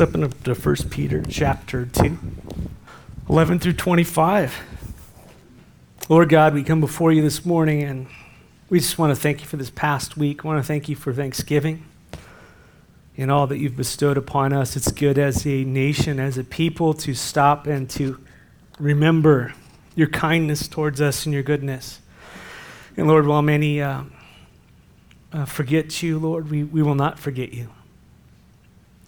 Open up to 1 Peter chapter 2, 11 through 25. Lord God, we come before you this morning and we just want to thank you for this past week. We want to thank you for Thanksgiving and all that you've bestowed upon us. It's good as a nation, as a people, to stop and to remember your kindness towards us and your goodness. And Lord, while many uh, uh, forget you, Lord, we, we will not forget you.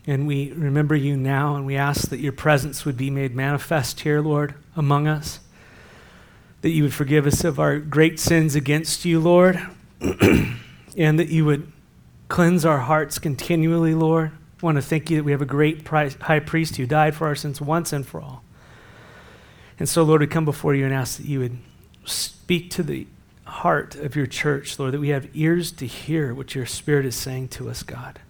And we remember you now, and we ask that your presence would be made manifest here, Lord, among us. That you would forgive us of our great sins against you, Lord, and that you would cleanse our hearts continually, Lord. I want to thank you that we have a great high priest who died for our sins once and for all. And so, Lord, we come before you and ask that you would speak to the heart of your church, Lord, that we have ears to hear what your Spirit is saying to us, God.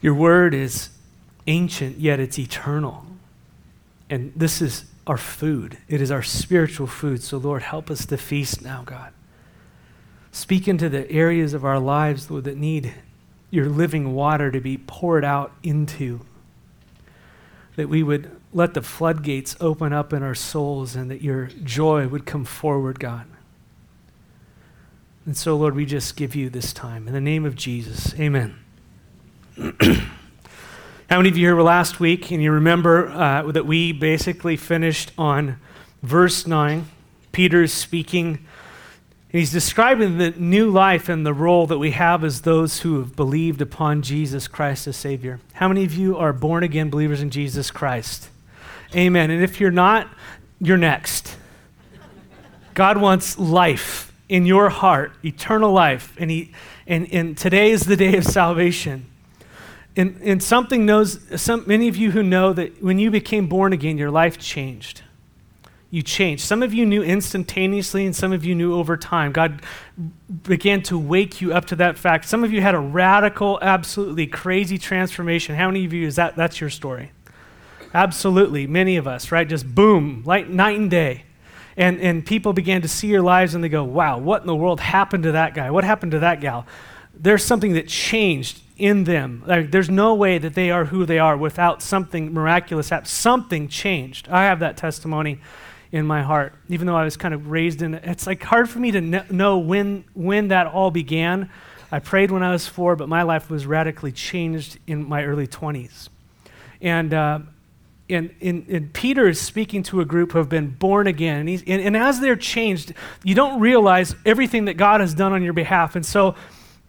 Your word is ancient, yet it's eternal. And this is our food, it is our spiritual food. So, Lord, help us to feast now, God. Speak into the areas of our lives, Lord, that need your living water to be poured out into. That we would let the floodgates open up in our souls and that your joy would come forward, God. And so, Lord, we just give you this time. In the name of Jesus, amen. How many of you here were last week and you remember uh, that we basically finished on verse 9? Peter is speaking and he's describing the new life and the role that we have as those who have believed upon Jesus Christ as Savior. How many of you are born again believers in Jesus Christ? Amen. And if you're not, you're next. God wants life in your heart, eternal life. And, he, and, and today is the day of salvation. And, and something knows, some, many of you who know that when you became born again, your life changed. You changed. Some of you knew instantaneously, and some of you knew over time. God began to wake you up to that fact. Some of you had a radical, absolutely crazy transformation. How many of you is that? That's your story. Absolutely, many of us, right? Just boom, like night and day. And, and people began to see your lives and they go, wow, what in the world happened to that guy? What happened to that gal? There's something that changed in them. Like, there's no way that they are who they are without something miraculous. Something changed. I have that testimony in my heart, even though I was kind of raised in it. It's like hard for me to know when, when that all began. I prayed when I was four, but my life was radically changed in my early 20s. And, uh, and, and, and, Peter is speaking to a group who have been born again. And, and, and as they're changed, you don't realize everything that God has done on your behalf. And so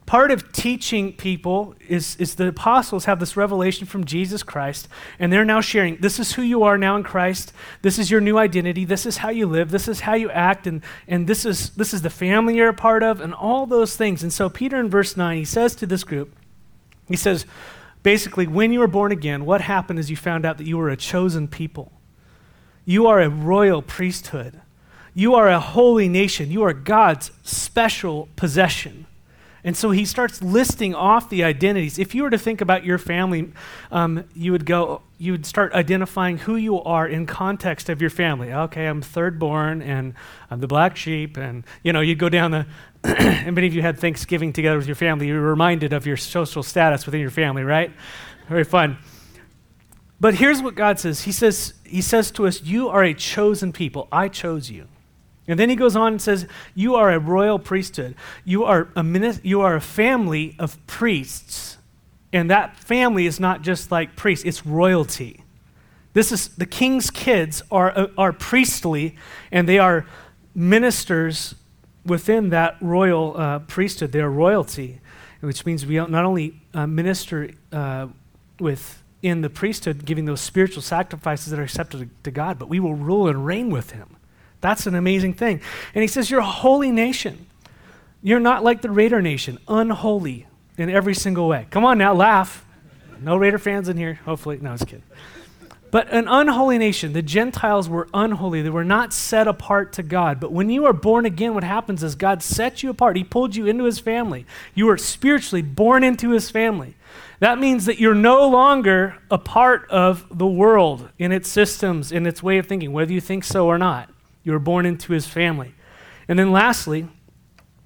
part of teaching people is, is the apostles have this revelation from Jesus Christ, and they're now sharing this is who you are now in Christ, this is your new identity, this is how you live, this is how you act, and, and this, is, this is the family you're a part of, and all those things. And so, Peter in verse 9, he says to this group, he says, basically, when you were born again, what happened is you found out that you were a chosen people. You are a royal priesthood. You are a holy nation. You are God's special possession. And so he starts listing off the identities. If you were to think about your family, um, you would go, you would start identifying who you are in context of your family. Okay, I'm third born and I'm the black sheep. And, you know, you'd go down the, and many of you had Thanksgiving together with your family. You were reminded of your social status within your family, right? Very fun. But here's what God says He says, He says to us, You are a chosen people. I chose you. And then he goes on and says, You are a royal priesthood. You are a, minis- you are a family of priests. And that family is not just like priests, it's royalty. This is the king's kids are, uh, are priestly, and they are ministers within that royal uh, priesthood. They are royalty, which means we not only uh, minister uh, within the priesthood, giving those spiritual sacrifices that are accepted to God, but we will rule and reign with him. That's an amazing thing. And he says, You're a holy nation. You're not like the Raider Nation, unholy in every single way. Come on now, laugh. No Raider fans in here, hopefully. No, I was kidding. But an unholy nation, the Gentiles were unholy. They were not set apart to God. But when you are born again, what happens is God sets you apart. He pulled you into his family. You are spiritually born into his family. That means that you're no longer a part of the world in its systems, in its way of thinking, whether you think so or not. You were born into his family. And then lastly,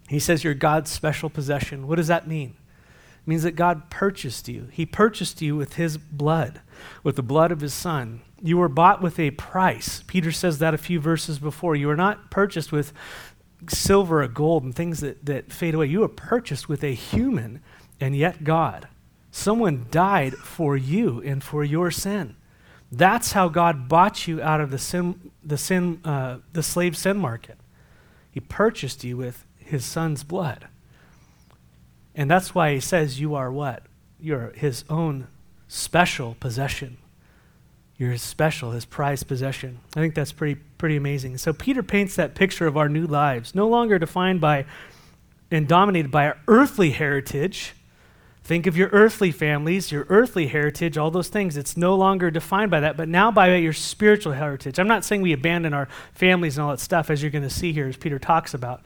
he says you're God's special possession. What does that mean? It means that God purchased you. He purchased you with his blood, with the blood of his son. You were bought with a price. Peter says that a few verses before. You were not purchased with silver or gold and things that, that fade away. You were purchased with a human and yet God. Someone died for you and for your sin. That's how God bought you out of the sin, the sin, uh, the slave sin market. He purchased you with His Son's blood, and that's why He says you are what? You're His own special possession. You're His special, His prized possession. I think that's pretty pretty amazing. So Peter paints that picture of our new lives, no longer defined by and dominated by our earthly heritage Think of your earthly families, your earthly heritage, all those things. It's no longer defined by that, but now by your spiritual heritage. I'm not saying we abandon our families and all that stuff, as you're going to see here, as Peter talks about.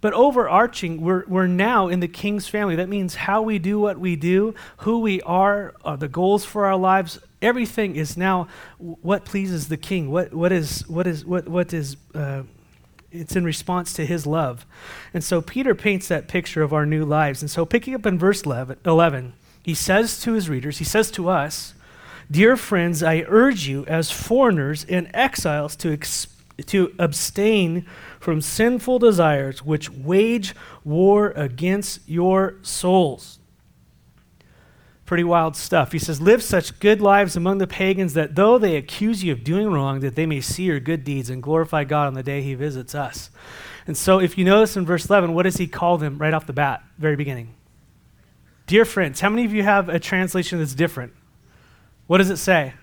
But overarching, we're, we're now in the king's family. That means how we do what we do, who we are, uh, the goals for our lives, everything is now what pleases the king. What, what is, what is, what, what is uh, it's in response to his love. And so Peter paints that picture of our new lives. And so, picking up in verse 11, he says to his readers, he says to us, Dear friends, I urge you as foreigners and exiles to, ex- to abstain from sinful desires which wage war against your souls pretty wild stuff. He says, Live such good lives among the pagans that though they accuse you of doing wrong, that they may see your good deeds and glorify God on the day he visits us. And so, if you notice in verse 11, what does he call them right off the bat, very beginning? Dear friends, how many of you have a translation that's different? What does it say?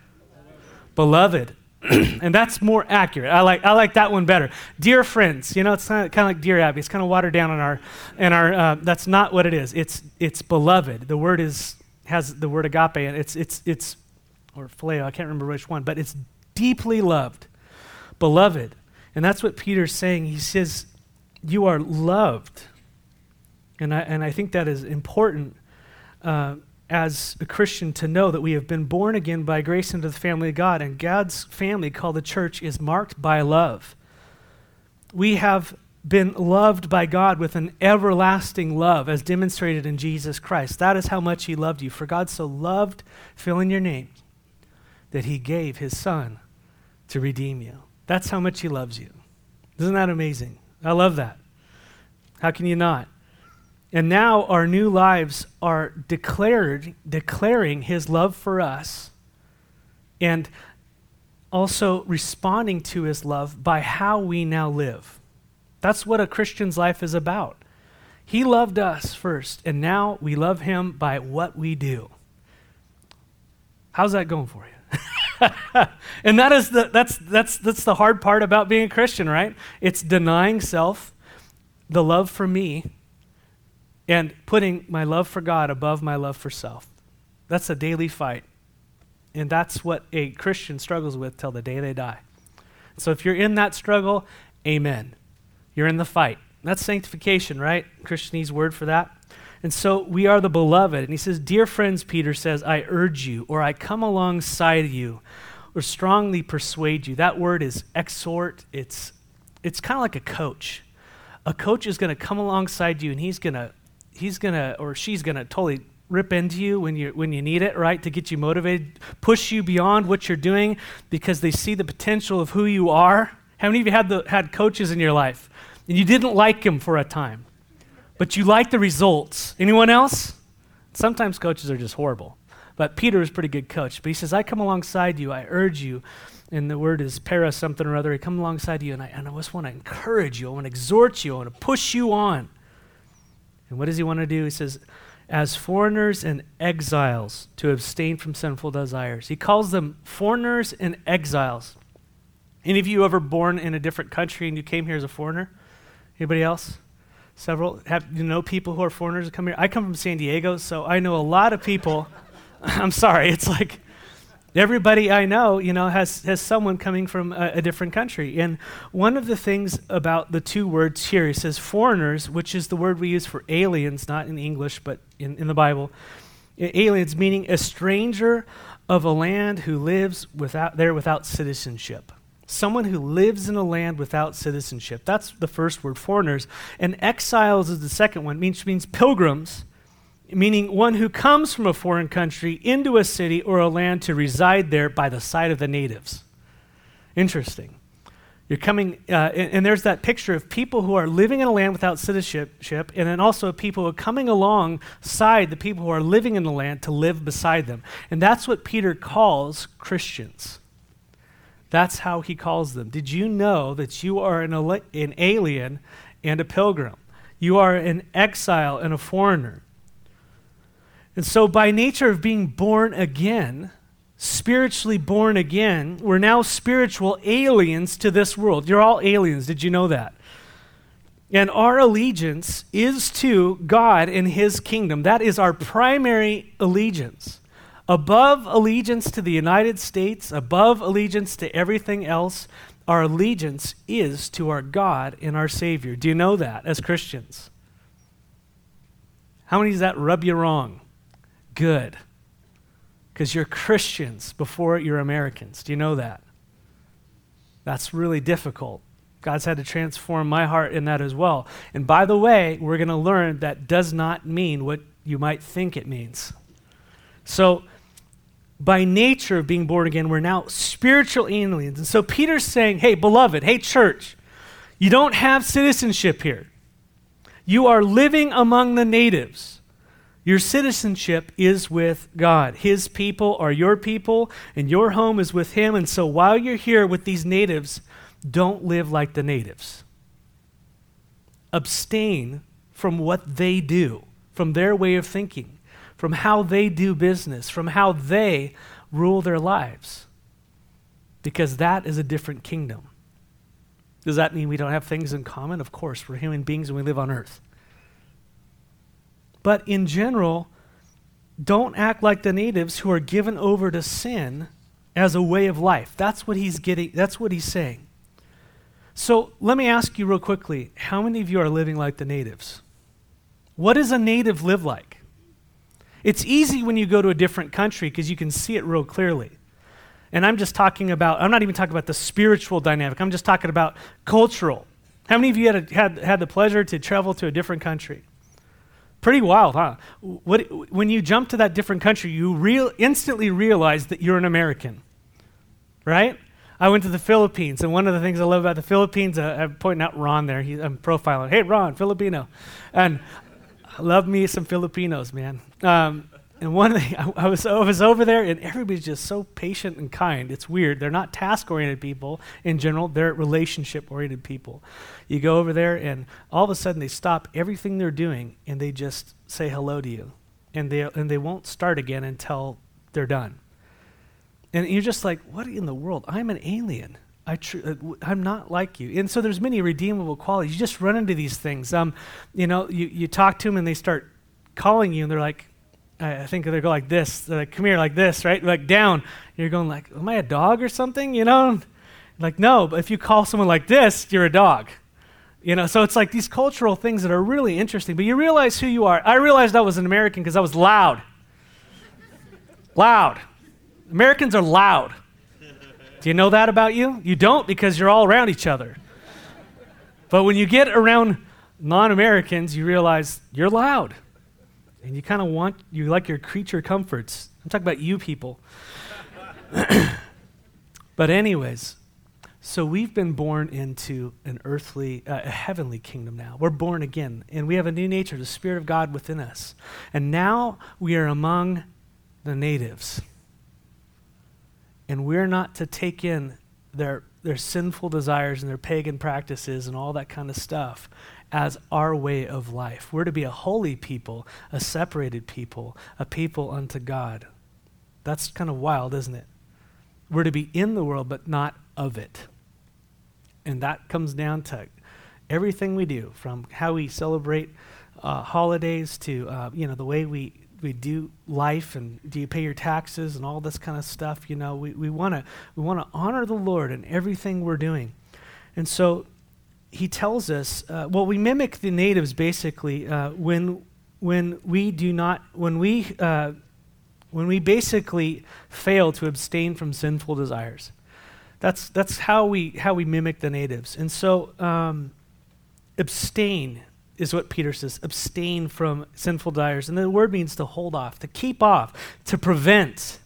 Beloved. and that's more accurate. I like, I like that one better. Dear friends, you know, it's kind of, kind of like Dear Abby. It's kind of watered down in our, in our uh, that's not what it is. It's, it's beloved. The word is has the word agape, and it's, it's, it's or phileo, I can't remember which one, but it's deeply loved, beloved. And that's what Peter's saying. He says, You are loved. And I, and I think that is important uh, as a Christian to know that we have been born again by grace into the family of God, and God's family, called the church, is marked by love. We have been loved by God with an everlasting love as demonstrated in Jesus Christ. That is how much He loved you. For God so loved, fill in your name, that He gave His Son to redeem you. That's how much He loves you. Isn't that amazing? I love that. How can you not? And now our new lives are declared, declaring His love for us and also responding to His love by how we now live. That's what a Christian's life is about. He loved us first, and now we love him by what we do. How's that going for you? and that is the, that's, that's, that's the hard part about being a Christian, right? It's denying self, the love for me, and putting my love for God above my love for self. That's a daily fight. And that's what a Christian struggles with till the day they die. So if you're in that struggle, amen. You're in the fight. That's sanctification, right? Christianese word for that. And so we are the beloved. And he says, Dear friends, Peter says, I urge you, or I come alongside you, or strongly persuade you. That word is exhort. It's, it's kind of like a coach. A coach is going to come alongside you and he's going to, he's going to, or she's going to totally rip into you when you when you need it, right? To get you motivated, push you beyond what you're doing because they see the potential of who you are. How many of you had the had coaches in your life and you didn't like him for a time, but you like the results. Anyone else? Sometimes coaches are just horrible. But Peter is a pretty good coach. But he says, I come alongside you, I urge you. And the word is para something or other. I come alongside you, and I, and I just want to encourage you. I want to exhort you. I want to push you on. And what does he want to do? He says, as foreigners and exiles to abstain from sinful desires. He calls them foreigners and exiles. Any of you ever born in a different country and you came here as a foreigner? Anybody else? Several? Have you know people who are foreigners that come here? I come from San Diego, so I know a lot of people. I'm sorry, it's like everybody I know, you know, has, has someone coming from a, a, different country. And one of the things about the two words here, he says foreigners, which is the word we use for aliens, not in English, but in, in the Bible. Aliens meaning a stranger of a land who lives without, there without citizenship someone who lives in a land without citizenship. That's the first word, foreigners. And exiles is the second one, which means pilgrims meaning one who comes from a foreign country into a city or a land to reside there by the side of the natives. Interesting. You're coming, uh, and, and, there's that picture of people who are living in a land without citizenship, and then also people who are coming alongside the people who are living in the land to live beside them. And that's what Peter calls Christians. That's how he calls them. Did you know that you are an, an alien and a pilgrim? You are an exile and a foreigner. And so, by nature of being born again, spiritually born again, we're now spiritual aliens to this world. You're all aliens. Did you know that? And our allegiance is to God and His kingdom. That is our primary allegiance. Above allegiance to the United States, above allegiance to everything else, our allegiance is to our God and our Savior. Do you know that as Christians? How many does that rub you wrong? Good. Because you're Christians before you're Americans. Do you know that? That's really difficult. God's had to transform my heart in that as well. And by the way, we're going to learn that does not mean what you might think it means. So, by nature of being born again, we're now spiritual aliens. And so Peter's saying, hey, beloved, hey, church, you don't have citizenship here. You are living among the natives. Your citizenship is with God. His people are your people, and your home is with Him. And so while you're here with these natives, don't live like the natives. Abstain from what they do, from their way of thinking, from how they do business, from how they rule their lives. Because that is a different kingdom. Does that mean we don't have things in common? Of course, we're human beings and we live on earth. But in general, don't act like the natives who are given over to sin as a way of life. That's what he's getting, that's what he's saying. So let me ask you real quickly how many of you are living like the natives? What does a native live like? It's easy when you go to a different country because you can see it real clearly. And I'm just talking about, I'm not even talking about the spiritual dynamic, I'm just talking about cultural. How many of you had, a, had, had the pleasure to travel to a different country? Pretty wild, huh? What, when you jump to that different country, you real, instantly realize that you're an American, right? I went to the Philippines, and one of the things I love about the Philippines, uh, I'm pointing out Ron there. He, I'm profiling. Hey, Ron, Filipino. And love me some Filipinos, man. Um, and one thing, I, I, was, I was over there, and everybody's just so patient and kind. It's weird. They're not task oriented people in general, they're relationship oriented people. You go over there, and all of a sudden they stop everything they're doing and they just say hello to you. And they, and they won't start again until they're done. And you're just like, what in the world? I'm an alien. I tr- uh, I'm not like you. And so there's many redeemable qualities. You just run into these things. Um, you know, you, you talk to them and they start calling you and they're like, I think they go like this. They're like, come here, like this, right? Like down. You're going like, am I a dog or something? You know? Like, no, but if you call someone like this, you're a dog. You know, so it's like these cultural things that are really interesting. But you realize who you are. I realized I was an American because I was loud. loud. Americans are loud. Do you know that about you? You don't because you're all around each other. But when you get around non Americans, you realize you're loud and you kind of want, you like your creature comforts. I'm talking about you people. but, anyways, so we've been born into an earthly, uh, a heavenly kingdom now. We're born again, and we have a new nature, the Spirit of God within us. And now we are among the natives. And we're not to take in their, their sinful desires and their pagan practices and all that kind of stuff as our way of life. We're to be a holy people, a separated people, a people unto God. That's kind of wild, isn't it? We're to be in the world, but not of it. And that comes down to everything we do, from how we celebrate uh, holidays to uh, you know the way we we do life and do you pay your taxes and all this kind of stuff. You know, we we want to we want to honor the Lord in everything we're doing, and so he tells us, uh, well, we mimic the natives basically uh, when, when we do not, when we, uh, when we basically fail to abstain from sinful desires. That's, that's how, we, how we mimic the natives. And so, um, abstain is what Peter says. Abstain from sinful desires. And the word means to hold off, to keep off, to prevent.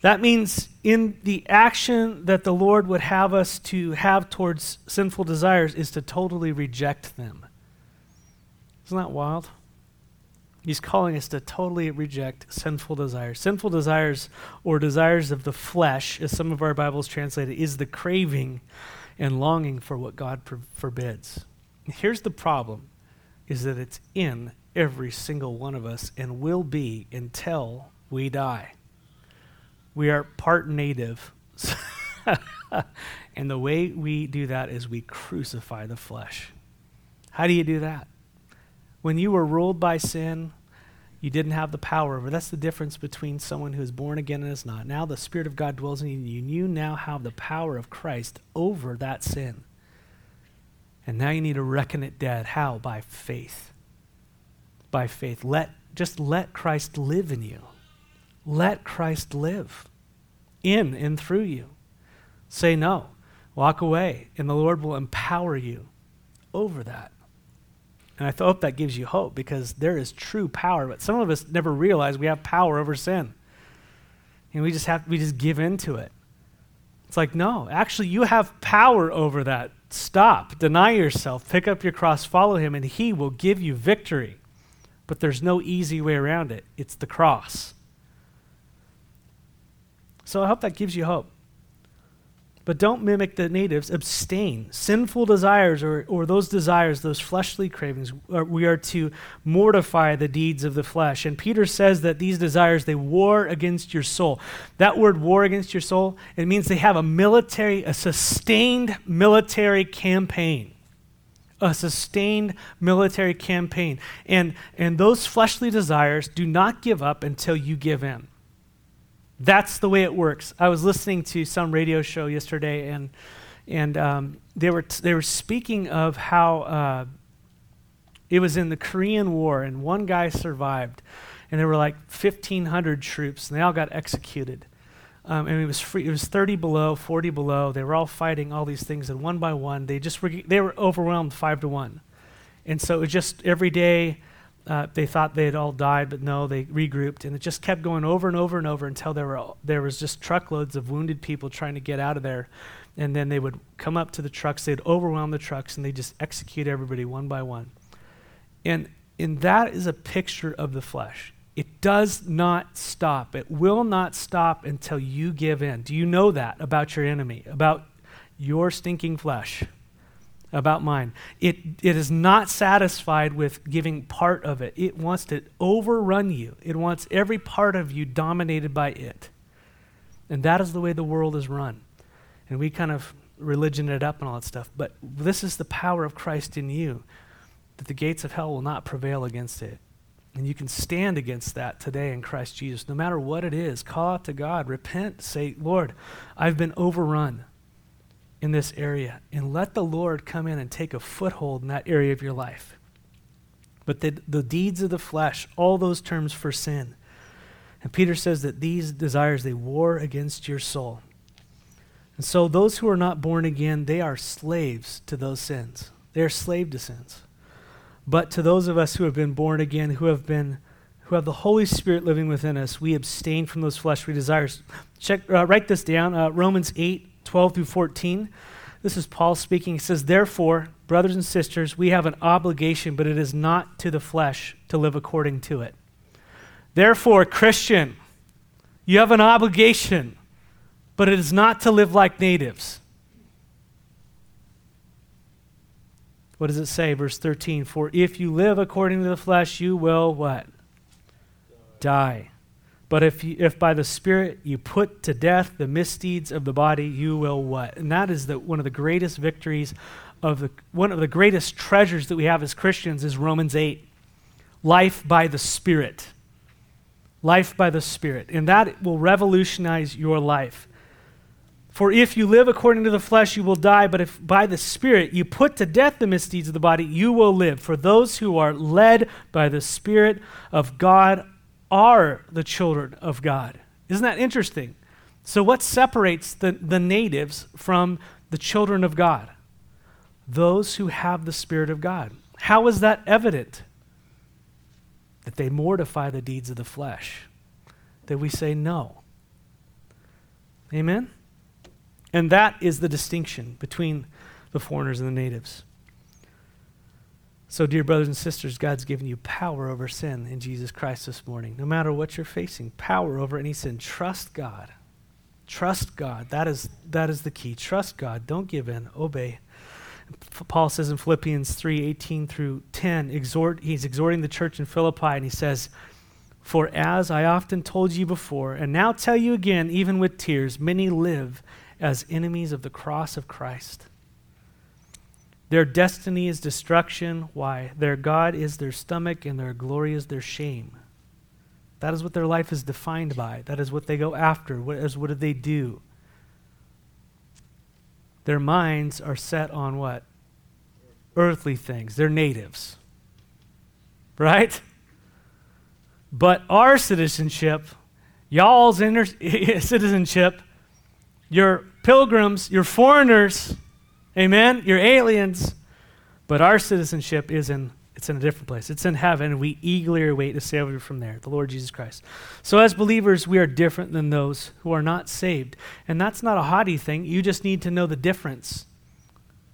That means in the action that the Lord would have us to have towards sinful desires is to totally reject them. Isn't that wild? He's calling us to totally reject sinful desires. Sinful desires, or desires of the flesh, as some of our Bibles translate it, is the craving and longing for what God forbids. Here's the problem is that it's in every single one of us and will be until we die. We are part native. and the way we do that is we crucify the flesh. How do you do that? When you were ruled by sin, you didn't have the power over. That's the difference between someone who is born again and is not. Now the Spirit of God dwells in you, and you now have the power of Christ over that sin. And now you need to reckon it dead. How? By faith. By faith. Let just let Christ live in you. Let Christ live in and through you. Say no. Walk away, and the Lord will empower you over that. And I hope that gives you hope because there is true power. But some of us never realize we have power over sin. And we just have we just give into it. It's like, no, actually you have power over that. Stop. Deny yourself. Pick up your cross, follow him, and he will give you victory. But there's no easy way around it. It's the cross. So I hope that gives you hope. But don't mimic the natives. Abstain. Sinful desires or, or those desires, those fleshly cravings, we are to mortify the deeds of the flesh. And Peter says that these desires, they war against your soul. That word war against your soul, it means they have a military, a sustained military campaign. A sustained military campaign. And, and those fleshly desires do not give up until you give in. That's the way it works. I was listening to some radio show yesterday, and and um, they were t- they were speaking of how uh, it was in the Korean War, and one guy survived, and there were like 1,500 troops, and they all got executed. Um, and it was free, it was 30 below, 40 below. They were all fighting all these things, and one by one, they just were, they were overwhelmed five to one. And so it was just every day uh, they thought they had all died, but no, they regrouped, and it just kept going over and over and over until there were there was just truckloads of wounded people trying to get out of there, and then they would come up to the trucks, they'd overwhelm the trucks, and they just execute everybody one by one, and and that is a picture of the flesh. It does not stop. It will not stop until you give in. Do you know that about your enemy, about your stinking flesh? About mine. It, it is not satisfied with giving part of it, it wants to overrun you. It wants every part of you dominated by it. And that is the way the world is run. And we kind of religion it up and all that stuff. But this is the power of Christ in you, that the gates of hell will not prevail against it. And you can stand against that today in Christ Jesus. No matter what it is, call out to God, repent, say, Lord, I've been overrun in this area and let the Lord come in and take a foothold in that area of your life. But the, the deeds of the flesh, all those terms for sin. And Peter says that these desires, they war against your soul. And so those who are not born again, they are slaves to those sins. They are slave to sins. But to those of us who have been born again, who have been who have the Holy Spirit living within us, we abstain from those fleshly desires. Check, uh, write this down. Uh, Romans 8, 12 through 14. This is Paul speaking. He says, Therefore, brothers and sisters, we have an obligation, but it is not to the flesh to live according to it. Therefore, Christian, you have an obligation, but it is not to live like natives. What does it say? Verse 13 For if you live according to the flesh, you will what? Die. But if, you, if by the Spirit you put to death the misdeeds of the body, you will what? And that is the, one of the greatest victories of the, one of the greatest treasures that we have as Christians is Romans 8. Life by the Spirit. Life by the Spirit. And that will revolutionize your life. For if you live according to the flesh, you will die. But if by the Spirit you put to death the misdeeds of the body, you will live. For those who are led by the Spirit of God are the children of God. Isn't that interesting? So, what separates the, the natives from the children of God? Those who have the Spirit of God. How is that evident? That they mortify the deeds of the flesh. That we say no. Amen? And that is the distinction between the foreigners and the natives. So, dear brothers and sisters, God's given you power over sin in Jesus Christ this morning. No matter what you're facing, power over any sin. Trust God. Trust God. That is, that is the key. Trust God. Don't give in. Obey. Paul says in Philippians 3 18 through 10, exhort, he's exhorting the church in Philippi, and he says, For as I often told you before, and now tell you again, even with tears, many live as enemies of the cross of Christ. Their destiny is destruction. Why? Their God is their stomach, and their glory is their shame. That is what their life is defined by. That is what they go after. What, is, what do they do? Their minds are set on what? Earthly things. They're natives. Right? But our citizenship, y'all's inter- citizenship, your pilgrims, your foreigners, amen, You're aliens, but our citizenship is in it's in a different place. It's in heaven, and we eagerly await a Savior from there, the Lord Jesus Christ. So, as believers, we are different than those who are not saved. And that's not a haughty thing. You just need to know the difference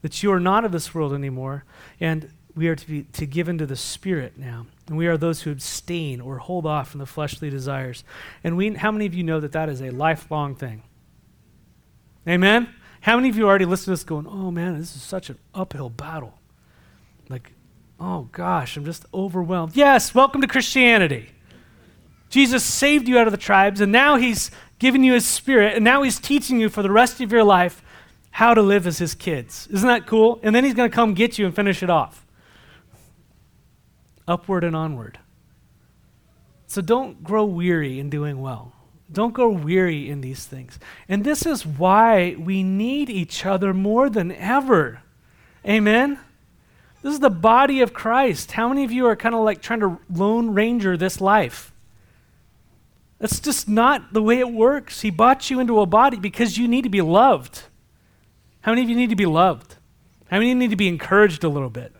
that you are not of this world anymore, and we are to, be, to give into the Spirit now. And we are those who abstain or hold off from the fleshly desires. And we, how many of you know that that is a lifelong thing? Amen? How many of you already listened to this going, oh man, this is such an uphill battle? Like, oh gosh, I'm just overwhelmed. Yes, welcome to Christianity. Jesus saved you out of the tribes, and now he's given you his spirit, and now he's teaching you for the rest of your life how to live as his kids. Isn't that cool? And then he's going to come get you and finish it off. Upward and onward. So don't grow weary in doing well. Don't grow weary in these things. And this is why we need each other more than ever. Amen? This is the body of Christ. How many of you are kind of like trying to lone ranger this life? That's just not the way it works. He bought you into a body because you need to be loved. How many of you need to be loved? How many need to be encouraged a little bit?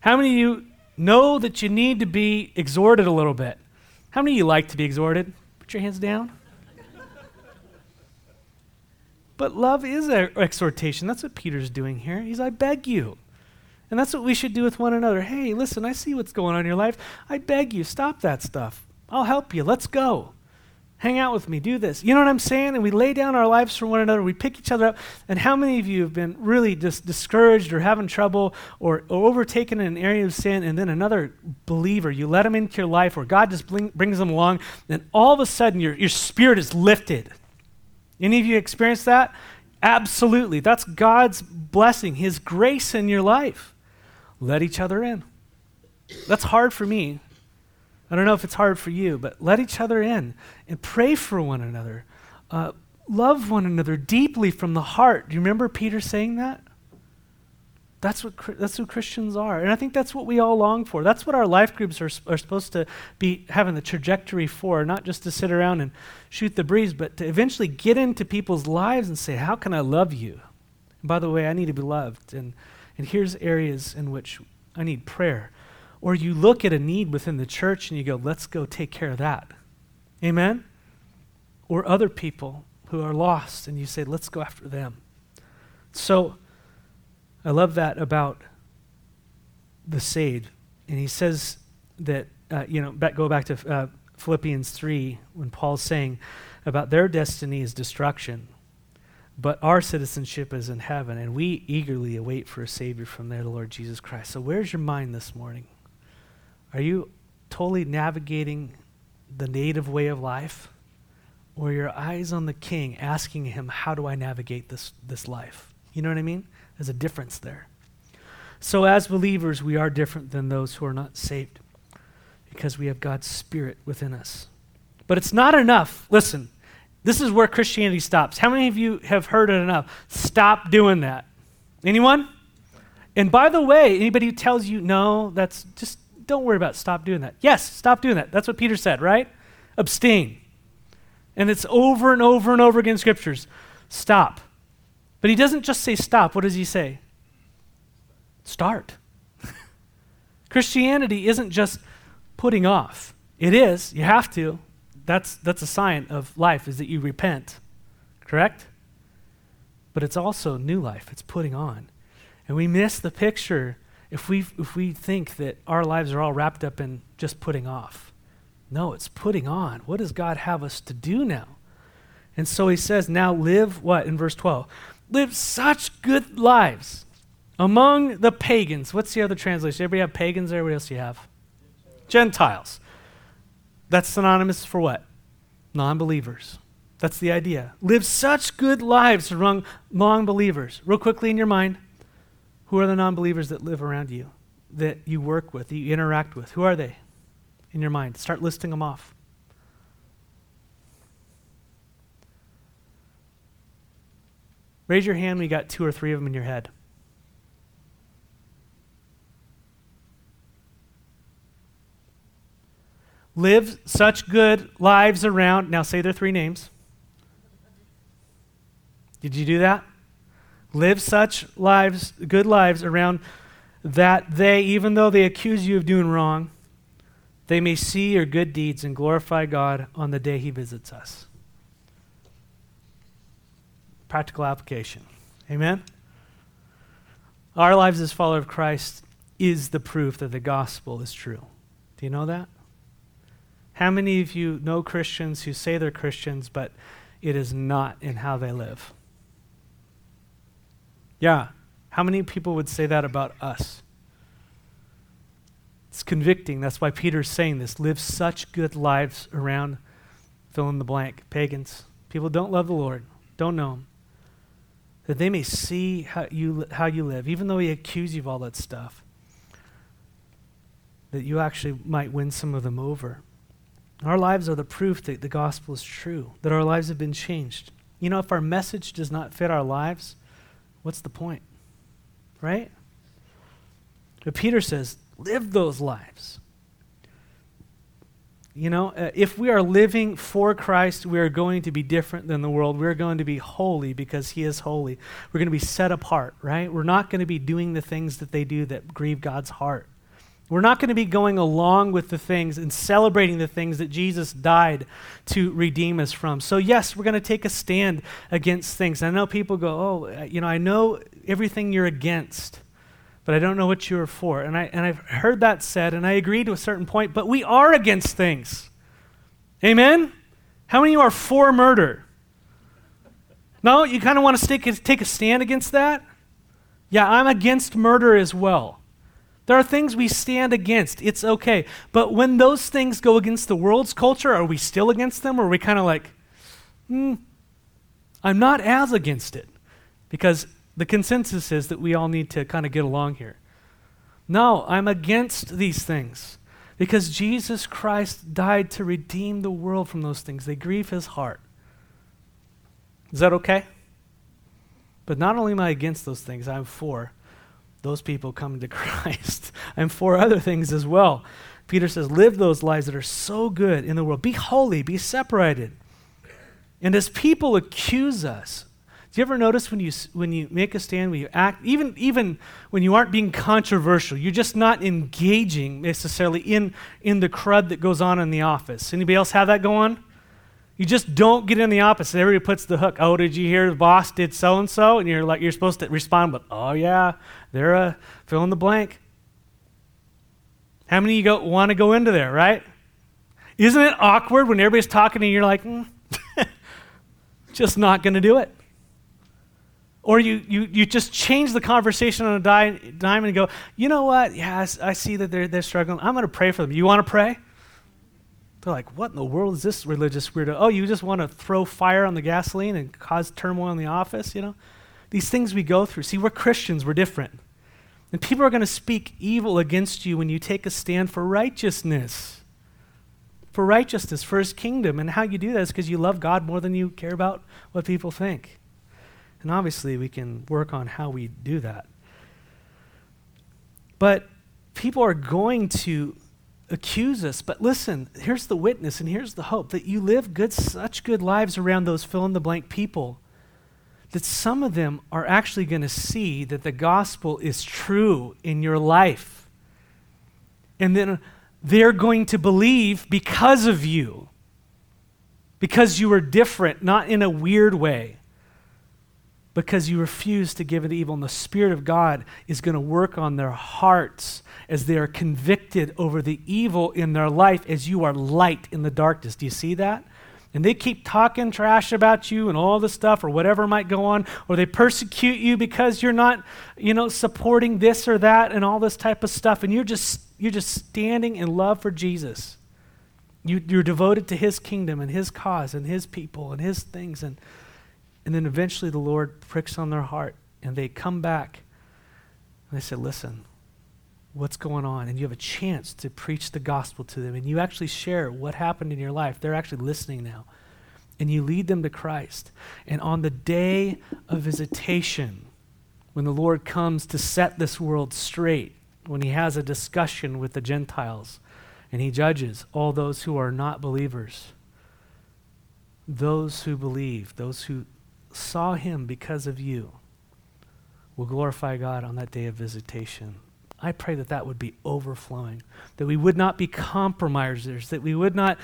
How many of you know that you need to be exhorted a little bit? How many of you like to be exhorted? Put your hands down. but love is an exhortation. That's what Peter's doing here. He's, I beg you. And that's what we should do with one another. Hey, listen, I see what's going on in your life. I beg you, stop that stuff. I'll help you. Let's go. Hang out with me. Do this. You know what I'm saying? And we lay down our lives for one another. We pick each other up. And how many of you have been really just discouraged or having trouble or, or overtaken in an area of sin, and then another believer, you let them into your life, or God just bring, brings them along, and all of a sudden your, your spirit is lifted. Any of you experienced that? Absolutely. That's God's blessing, His grace in your life let each other in. That's hard for me. I don't know if it's hard for you, but let each other in and pray for one another. Uh, love one another deeply from the heart. Do you remember Peter saying that? That's what that's who Christians are, and I think that's what we all long for. That's what our life groups are, are supposed to be having the trajectory for, not just to sit around and shoot the breeze, but to eventually get into people's lives and say, "How can I love you?" And by the way, I need to be loved, and and here's areas in which I need prayer. Or you look at a need within the church and you go, let's go take care of that. Amen? Or other people who are lost and you say, let's go after them. So I love that about the saved. And he says that, uh, you know, back, go back to uh, Philippians 3 when Paul's saying about their destiny is destruction. But our citizenship is in heaven, and we eagerly await for a Savior from there, the Lord Jesus Christ. So, where's your mind this morning? Are you totally navigating the native way of life? Or your eyes on the King, asking Him, How do I navigate this, this life? You know what I mean? There's a difference there. So, as believers, we are different than those who are not saved because we have God's Spirit within us. But it's not enough. Listen, this is where Christianity stops. How many of you have heard it enough? Stop doing that. Anyone? And by the way, anybody who tells you no, that's just don't worry about it. stop doing that. Yes, stop doing that. That's what Peter said, right? Abstain. And it's over and over and over again in scriptures. Stop. But he doesn't just say stop. What does he say? Start. Christianity isn't just putting off. It is, you have to. That's, that's a sign of life, is that you repent. Correct? But it's also new life, it's putting on. And we miss the picture if we, if we think that our lives are all wrapped up in just putting off. No, it's putting on. What does God have us to do now? And so he says, now live what in verse 12? Live such good lives among the pagans. What's the other translation? Everybody have pagans? What else you have? Gentiles. That's synonymous for what? Non believers. That's the idea. Live such good lives among non believers. Real quickly in your mind, who are the non believers that live around you, that you work with, that you interact with? Who are they in your mind? Start listing them off. Raise your hand when you got two or three of them in your head. Live such good lives around. Now say their three names. Did you do that? Live such lives, good lives around that they, even though they accuse you of doing wrong, they may see your good deeds and glorify God on the day He visits us practical application. Amen? Our lives as followers of Christ is the proof that the gospel is true. Do you know that? How many of you know Christians who say they're Christians, but it is not in how they live? Yeah. How many people would say that about us? It's convicting. That's why Peter's saying this. Live such good lives around fill in the blank. Pagans. People don't love the Lord, don't know Him that they may see how you, how you live, even though he accuse you of all that stuff, that you actually might win some of them over. Our lives are the proof that the gospel is true, that our lives have been changed. You know, if our message does not fit our lives, what's the point? Right? But Peter says, live those lives. You know, uh, if we are living for Christ, we are going to be different than the world. We're going to be holy because He is holy. We're going to be set apart, right? We're not going to be doing the things that they do that grieve God's heart. We're not going to be going along with the things and celebrating the things that Jesus died to redeem us from. So, yes, we're going to take a stand against things. I know people go, oh, uh, you know, I know everything you're against but I don't know what you are for. And, I, and I've heard that said, and I agree to a certain point, but we are against things. Amen? How many of you are for murder? No? You kind of want to take a stand against that? Yeah, I'm against murder as well. There are things we stand against. It's okay. But when those things go against the world's culture, are we still against them? Or are we kind of like, hmm, I'm not as against it? Because the consensus is that we all need to kind of get along here. No, I'm against these things because Jesus Christ died to redeem the world from those things. They grieve his heart. Is that okay? But not only am I against those things, I'm for those people coming to Christ. I'm for other things as well. Peter says, Live those lives that are so good in the world. Be holy, be separated. And as people accuse us do you ever notice when you, when you make a stand, when you act, even, even when you aren't being controversial, you're just not engaging necessarily in, in the crud that goes on in the office? Anybody else have that going on? You just don't get in the office. Everybody puts the hook. Oh, did you hear the boss did so and so? And you're like, you're supposed to respond with, oh yeah, they're uh, fill in the blank. How many of you go, want to go into there, right? Isn't it awkward when everybody's talking and you're like, mm, just not going to do it? Or you, you, you just change the conversation on a dime and go, you know what? Yeah, I, see that they're, they're struggling. I'm going to pray for them. You want to pray? They're like, what in the world is this religious weirdo? Oh, you just want to throw fire on the gasoline and cause turmoil in the office, you know? These things we go through. See, we're Christians, we're different. And people are going to speak evil against you when you take a stand for righteousness. For righteousness, for his kingdom. And how you do that is because you love God more than you care about what people think. And obviously, we can work on how we do that. But people are going to accuse us. But listen, here's the witness and here's the hope that you live good, such good lives around those fill in the blank people that some of them are actually going to see that the gospel is true in your life. And then they're going to believe because of you. Because you are different, not in a weird way, because you refuse to give it evil. And the Spirit of God is going to work on their hearts as they are convicted over the evil in their life as you are light in the darkness. Do you see that? and they keep talking trash about you and all this stuff or whatever might go on or they persecute you because you're not you know supporting this or that and all this type of stuff and you're just you're just standing in love for jesus you, you're devoted to his kingdom and his cause and his people and his things and and then eventually the lord pricks on their heart and they come back and they say listen what's going on? And you have a chance to preach the gospel to them and you actually share what happened in your life. They're actually listening now. And you lead them to christ. And on the day of visitation when the lord comes to set this world straight when he has a discussion with the gentiles and he judges all those who are not believers those who believe those who saw him because of you will glorify god on that day of visitation I pray that that would be overflowing, that we would not be compromisers, that we would not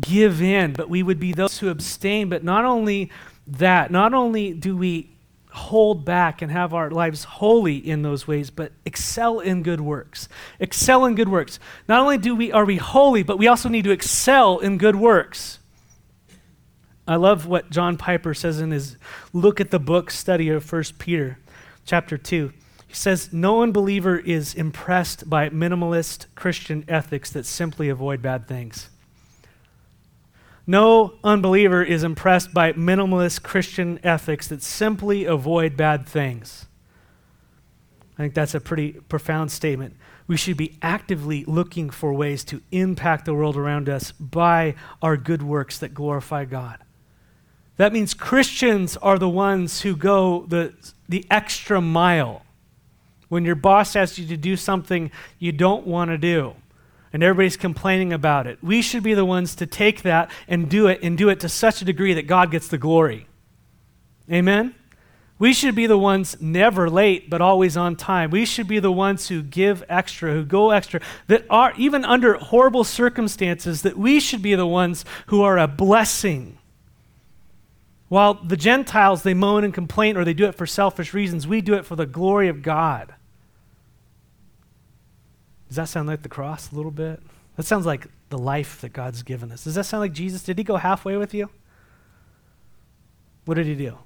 give in, but we would be those who abstain. But not only that, not only do we hold back and have our lives holy in those ways, but excel in good works. Excel in good works. Not only do we are we holy, but we also need to excel in good works. I love what John Piper says in his look at the book study of 1 Peter chapter 2. He says, No unbeliever is impressed by minimalist Christian ethics that simply avoid bad things. No unbeliever is impressed by minimalist Christian ethics that simply avoid bad things. I think that's a pretty profound statement. We should be actively looking for ways to impact the world around us by our good works that glorify God. That means Christians are the ones who go the, the extra mile when your boss asks you to do something you don't want to do and everybody's complaining about it. We should be the ones to take that and do it and do it to such a degree that God gets the glory. Amen? We should be the ones never late, but always on time. We should be the ones who give extra, who go extra, that are, even under horrible circumstances, that we should be the ones who are a blessing. While the Gentiles, they moan and complain or they do it for selfish reasons, we do it for the glory of God. Does that sound like the cross a little bit? That sounds like the life that God's given us. Does that sound like Jesus? Did he go halfway with you? What did he do?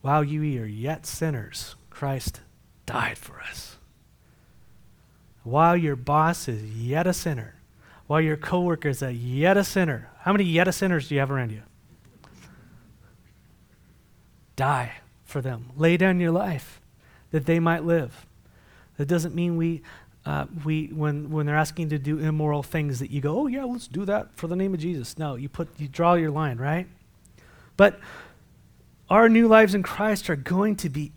While you are yet sinners, Christ died for us. While your boss is yet a sinner, while your coworker is a yet a sinner, how many yet a sinners do you have around you? Die for them. Lay down your life that they might live. That doesn't mean we, uh, we when, when they're asking to do immoral things that you go, oh, yeah, let's do that for the name of Jesus. No, you, put, you draw your line, right? But our new lives in Christ are going to be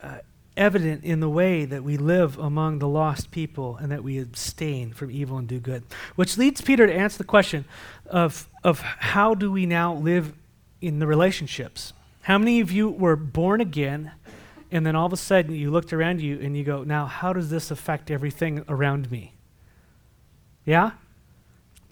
uh, evident in the way that we live among the lost people and that we abstain from evil and do good. Which leads Peter to answer the question of, of how do we now live in the relationships? How many of you were born again? And then all of a sudden you looked around you and you go, now how does this affect everything around me? Yeah?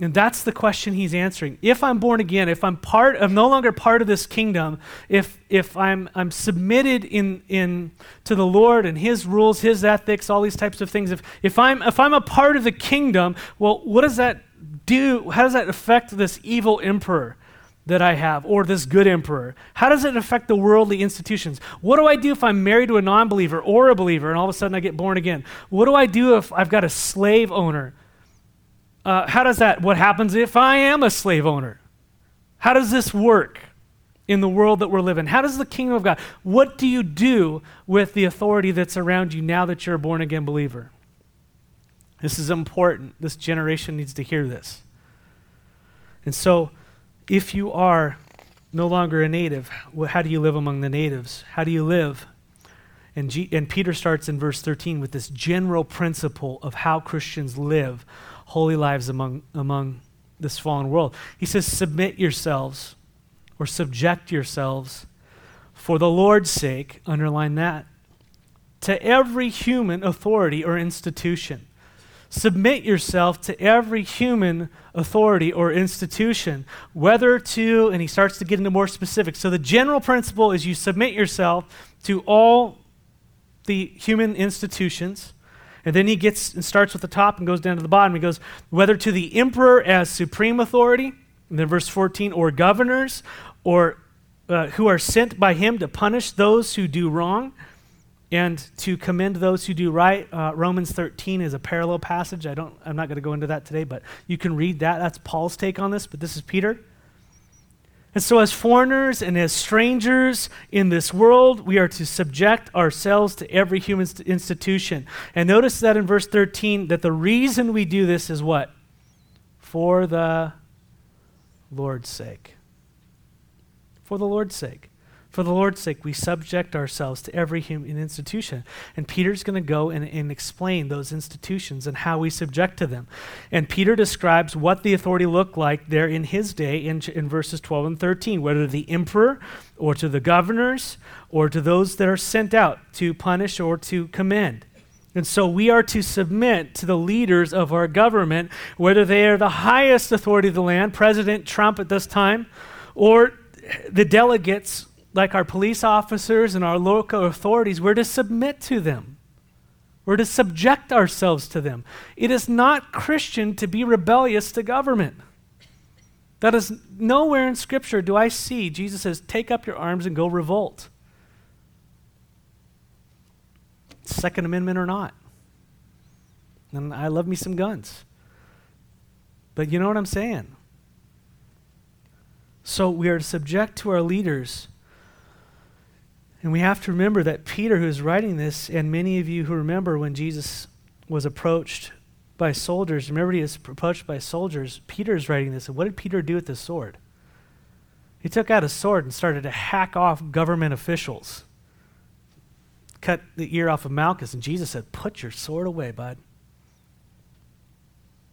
And that's the question he's answering. If I'm born again, if I'm part I'm no longer part of this kingdom, if if I'm I'm submitted in in to the Lord and his rules, his ethics, all these types of things, if if I'm if I'm a part of the kingdom, well, what does that do? How does that affect this evil emperor? That I have or this good emperor? How does it affect the worldly institutions? What do I do if I'm married to a non believer or a believer and all of a sudden I get born again? What do I do if I've got a slave owner? Uh, how does that, what happens if I am a slave owner? How does this work in the world that we're living? How does the kingdom of God, what do you do with the authority that's around you now that you're a born again believer? This is important. This generation needs to hear this. And so, if you are no longer a native, how do you live among the natives? How do you live? And, G- and Peter starts in verse 13 with this general principle of how Christians live holy lives among, among this fallen world. He says, Submit yourselves or subject yourselves for the Lord's sake, underline that, to every human authority or institution. Submit yourself to every human authority or institution, whether to, and he starts to get into more specifics. So the general principle is you submit yourself to all the human institutions. And then he gets and starts with the top and goes down to the bottom. He goes, whether to the emperor as supreme authority, and then verse 14, or governors, or uh, who are sent by him to punish those who do wrong and to commend those who do right. Uh, Romans 13 is a parallel passage. I don't, I'm not going to go into that today, but you can read that. That's Paul's take on this, but this is Peter. And so, as foreigners and as strangers in this world, we are to subject ourselves to every human st- institution. And notice that in verse 13, that the reason we do this is what? For the Lord's sake. For the Lord's sake. For the Lord's sake, we subject ourselves to every human institution. And Peter's going to go and, and, explain those institutions and how we subject to them. And Peter describes what the authority looked like there in his day in, in verses 12 and 13, whether the emperor or to the governors or to those that are sent out to punish or to commend. And so we are to submit to the leaders of our government, whether they are the highest authority of the land, President Trump at this time, or the delegates like our police officers and our local authorities, we're to submit to them. We're to subject ourselves to them. It is not Christian to be rebellious to government. That is nowhere in Scripture do I see Jesus says, take up your arms and go revolt. Second Amendment or not. And I love me some guns. But you know what I'm saying? So we are to subject to our leaders and we have to remember that Peter, who is writing this, and many of you who remember when Jesus was approached by soldiers, remember he was approached by soldiers. Peter is writing this. And what did Peter do with the sword? He took out a sword and started to hack off government officials, cut the ear off of Malchus. And Jesus said, Put your sword away, bud.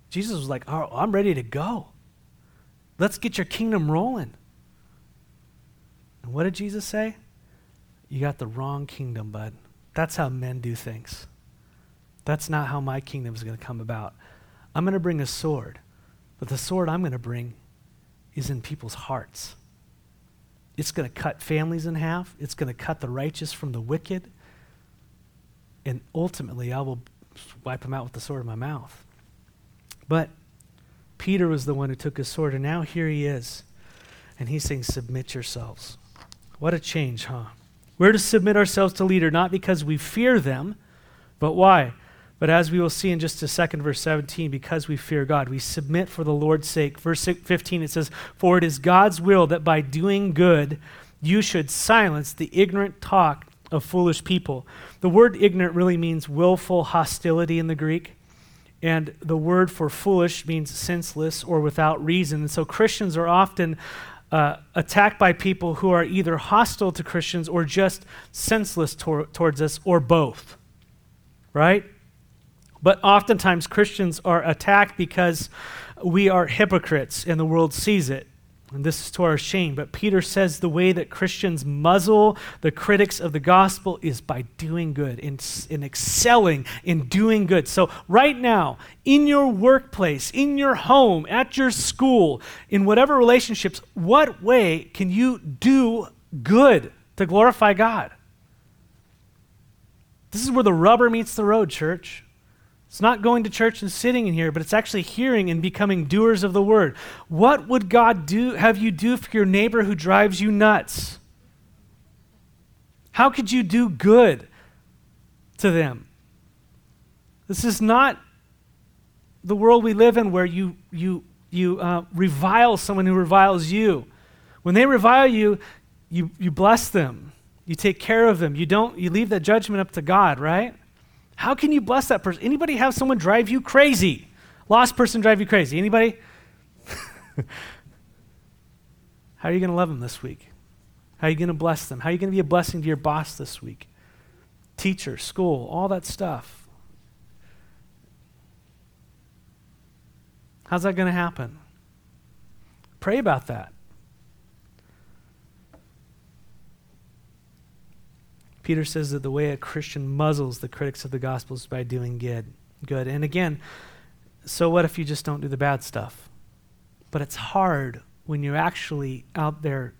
Jesus was like, oh, I'm ready to go. Let's get your kingdom rolling. And what did Jesus say? You got the wrong kingdom, bud. That's how men do things. That's not how my kingdom is going to come about. I'm going to bring a sword, but the sword I'm going to bring is in people's hearts. It's going to cut families in half, it's going to cut the righteous from the wicked, and ultimately I will wipe them out with the sword of my mouth. But Peter was the one who took his sword, and now here he is. And he's saying, Submit yourselves. What a change, huh? We're to submit ourselves to leader, not because we fear them, but why? But as we will see in just a second, verse 17, because we fear God, we submit for the Lord's sake. Verse 15, it says, For it is God's will that by doing good you should silence the ignorant talk of foolish people. The word ignorant really means willful hostility in the Greek. And the word for foolish means senseless or without reason. And so Christians are often uh, attacked by people who are either hostile to Christians or just senseless tor- towards us, or both. Right? But oftentimes Christians are attacked because we are hypocrites and the world sees it. And this is to our shame. But Peter says the way that Christians muzzle the critics of the gospel is by doing good, in, in excelling in doing good. So, right now, in your workplace, in your home, at your school, in whatever relationships, what way can you do good to glorify God? This is where the rubber meets the road, church. It's not going to church and sitting in here, but it's actually hearing and becoming doers of the word. What would God do have you do for your neighbor who drives you nuts? How could you do good to them? This is not the world we live in where you you you uh, revile someone who reviles you. When they revile you, you you bless them. You take care of them. You don't you leave that judgment up to God, right? How can you bless that person? Anybody have someone drive you crazy? Lost person drive you crazy? Anybody? How are you going to love them this week? How are you going to bless them? How are you going to be a blessing to your boss this week? Teacher, school, all that stuff. How's that going to happen? Pray about that. Peter says that the way a Christian muzzles the critics of the gospel is by doing good. Good. And again, so what if you just don't do the bad stuff? But it's hard when you're actually out there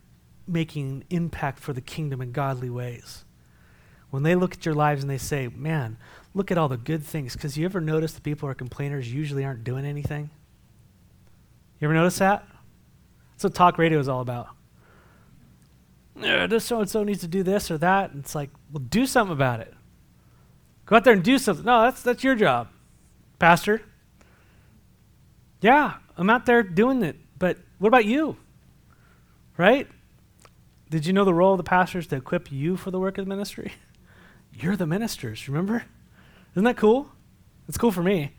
making an impact for the kingdom in godly ways. When they look at your lives and they say, man, look at all the good things. Because you ever notice the people who are complainers usually aren't doing anything? You ever notice that? That's what talk radio is all about. This so and so needs to do this or that. And it's like, well, do something about it. Go out there and do something. No, that's, that's your job, Pastor. Yeah, I'm out there doing it. But what about you? Right? Did you know the role of the pastor is to equip you for the work of the ministry? You're the ministers, remember? Isn't that cool? It's cool for me.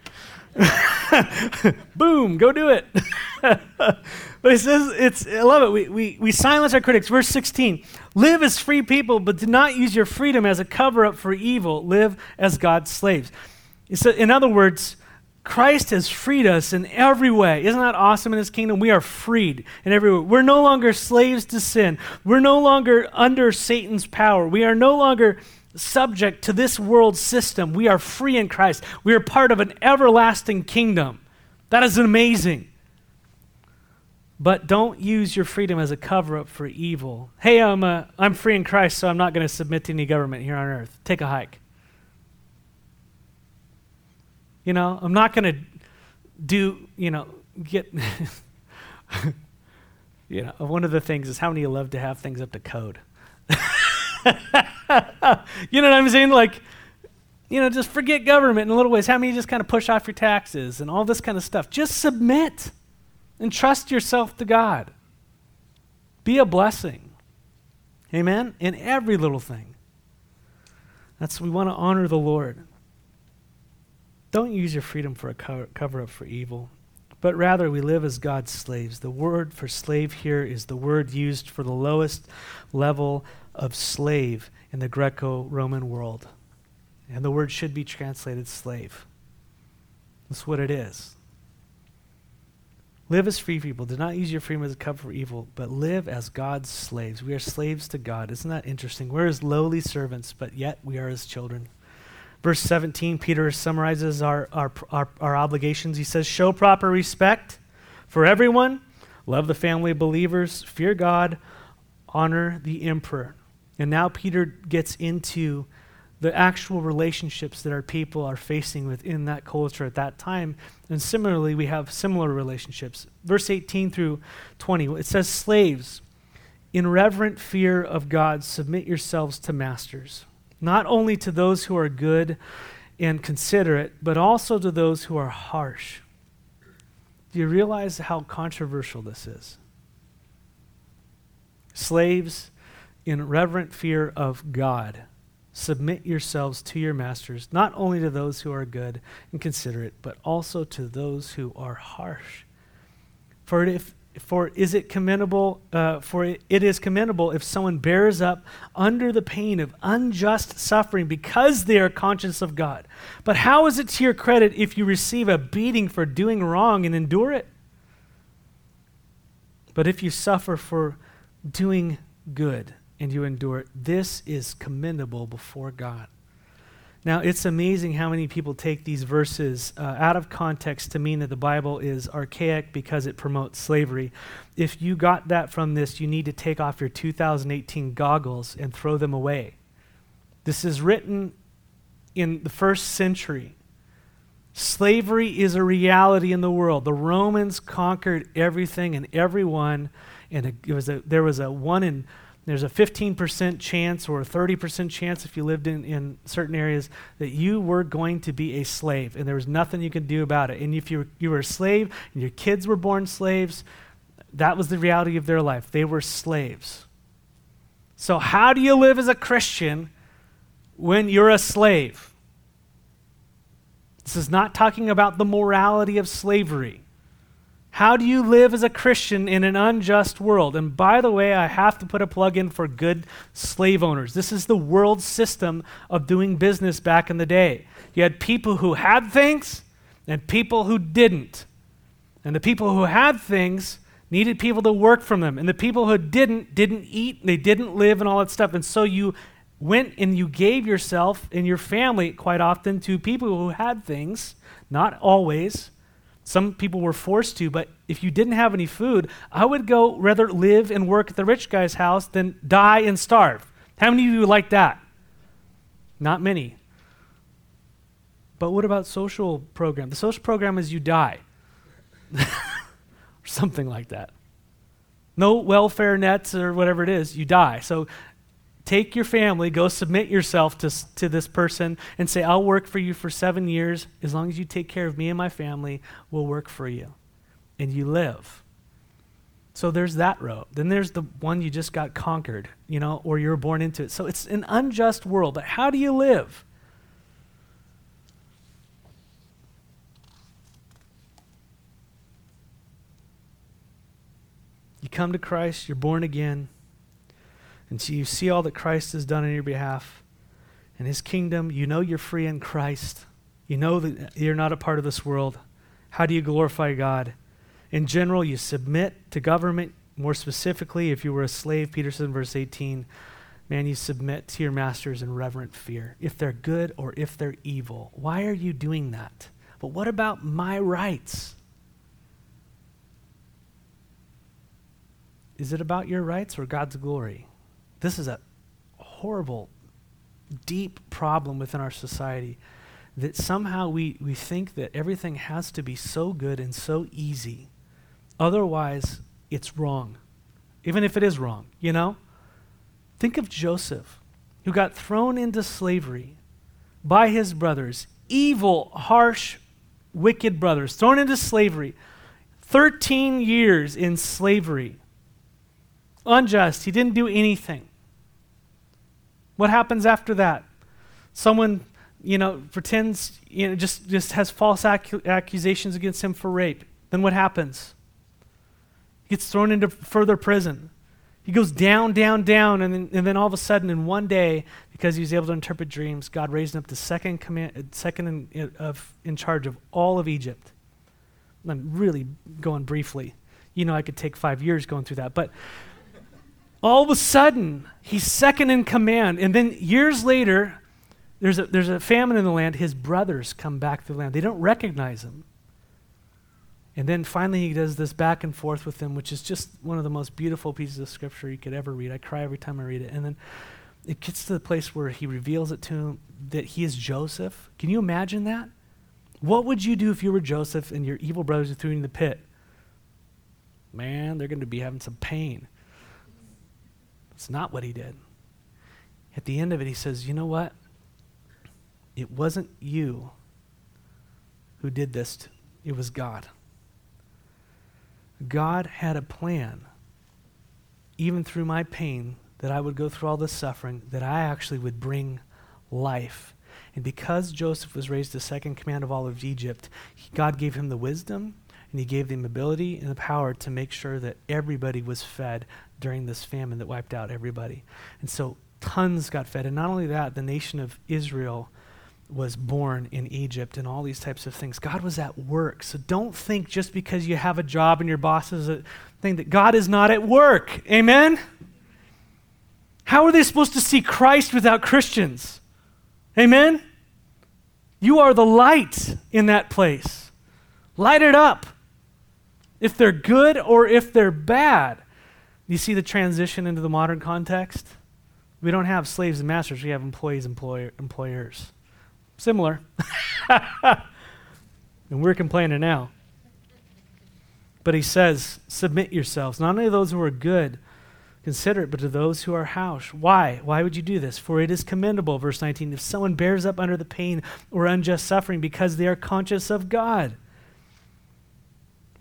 Boom, go do it. but it says, it's, I love it. We, we, we silence our critics. Verse 16 Live as free people, but do not use your freedom as a cover up for evil. Live as God's slaves. So, in other words, Christ has freed us in every way. Isn't that awesome in his kingdom? We are freed in every way. We're no longer slaves to sin. We're no longer under Satan's power. We are no longer subject to this world system. We are free in Christ. We are part of an everlasting kingdom. That is amazing. But don't use your freedom as a cover up for evil. Hey, I'm, uh, I'm free in Christ, so I'm not going to submit to any government here on earth. Take a hike. You know, I'm not going to do, you know, get. you know, one of the things is how many love to have things up to code. you know what I'm saying? Like, you know, just forget government in little ways. How many just kind of push off your taxes and all this kind of stuff? Just submit and trust yourself to God. Be a blessing. Amen? In every little thing. That's we want to honor the Lord. Don't use your freedom for a cover, cover up for evil, but rather we live as God's slaves. The word for slave here is the word used for the lowest level of slave in the Greco Roman world. And the word should be translated slave. That's what it is. Live as free people. Do not use your freedom as a cover for evil, but live as God's slaves. We are slaves to God. Isn't that interesting? We're his lowly servants, but yet we are his children. Verse 17, Peter summarizes our, our, our, our obligations. He says, Show proper respect for everyone, love the family of believers, fear God, honor the emperor. And now Peter gets into the actual relationships that our people are facing within that culture at that time. And similarly, we have similar relationships. Verse 18 through 20, it says, Slaves, in reverent fear of God, submit yourselves to masters, not only to those who are good and considerate, but also to those who are harsh. Do you realize how controversial this is? Slaves, in reverent fear of God, submit yourselves to your masters, not only to those who are good and considerate, but also to those who are harsh. For if for is it commendable uh, for it, it is commendable if someone bears up under the pain of unjust suffering because they are conscious of god but how is it to your credit if you receive a beating for doing wrong and endure it but if you suffer for doing good and you endure it. This is commendable before God. Now, it's amazing how many people take these verses uh, out of context to mean that the Bible is archaic because it promotes slavery. If you got that from this, you need to take off your 2018 goggles and throw them away. This is written in the first century. Slavery is a reality in the world. The Romans conquered everything and everyone, and it was a, there was a one in there's a 15% chance or a 30% chance if you lived in, in certain areas that you were going to be a slave and there was nothing you could do about it. And if you were, you were a slave and your kids were born slaves, that was the reality of their life. They were slaves. So, how do you live as a Christian when you're a slave? This is not talking about the morality of slavery. How do you live as a Christian in an unjust world? And by the way, I have to put a plug in for good slave owners. This is the world system of doing business back in the day. You had people who had things and people who didn't. And the people who had things needed people to work from them. And the people who didn't, didn't eat, they didn't live, and all that stuff. And so you went and you gave yourself and your family quite often to people who had things, not always. Some people were forced to, but if you didn't have any food, I would go rather live and work at the rich guy's house than die and starve. How many of you like that? Not many. But what about social program? The social program is you die. or something like that. No welfare nets or whatever it is, you die. So take your family, go submit yourself to, to this person, and say, I'll work for you for seven years. As long as you take care of me and my family, we'll work for you. And you live. So there's that road. Then there's the one you just got conquered, you know, or you're born into it. So it's an unjust world. But how do you live? You come to Christ, you're born again. And so you see all that Christ has done on your behalf in his kingdom. You know you're free in Christ. You know that you're not a part of this world. How do you glorify God? In general, you submit to government. More specifically, if you were a slave, Peter says in verse 18, man, you submit to your masters in reverent fear, if they're good or if they're evil. Why are you doing that? But what about my rights? Is it about your rights or God's glory? This is a horrible, deep problem within our society that somehow we, we think that everything has to be so good and so easy. Otherwise, it's wrong. Even if it is wrong, you know? Think of Joseph, who got thrown into slavery by his brothers, evil, harsh, wicked brothers, thrown into slavery. 13 years in slavery. Unjust. He didn't do anything. What happens after that? Someone, you know, pretends, you know, just, just has false accu- accusations against him for rape. Then what happens? He gets thrown into further prison. He goes down, down, down, and then, and then all of a sudden, in one day, because he was able to interpret dreams, God raised him up to second, command, second in, of, in charge of all of Egypt. I'm really going briefly. You know, I could take five years going through that. But all of a sudden, he's second in command. And then years later, there's a, there's a famine in the land. His brothers come back to the land. They don't recognize him. And then finally, he does this back and forth with them, which is just one of the most beautiful pieces of scripture you could ever read. I cry every time I read it. And then it gets to the place where he reveals it to him that he is Joseph. Can you imagine that? What would you do if you were Joseph and your evil brothers threw you in the pit? Man, they're going to be having some pain. It's not what he did. At the end of it, he says, You know what? It wasn't you who did this, it was God. God had a plan, even through my pain, that I would go through all this suffering, that I actually would bring life. And because Joseph was raised to second command of all of Egypt, God gave him the wisdom and he gave them ability and the power to make sure that everybody was fed during this famine that wiped out everybody. And so tons got fed. And not only that, the nation of Israel was born in Egypt and all these types of things. God was at work. So don't think just because you have a job and your boss is a thing that God is not at work. Amen? How are they supposed to see Christ without Christians? Amen? You are the light in that place. Light it up if they're good or if they're bad. You see the transition into the modern context? We don't have slaves and masters, we have employees, employer, employers. Similar. and we're complaining now. But he says, submit yourselves, not only to those who are good, consider it, but to those who are harsh. Why? Why would you do this? For it is commendable, verse 19, if someone bears up under the pain or unjust suffering because they are conscious of God.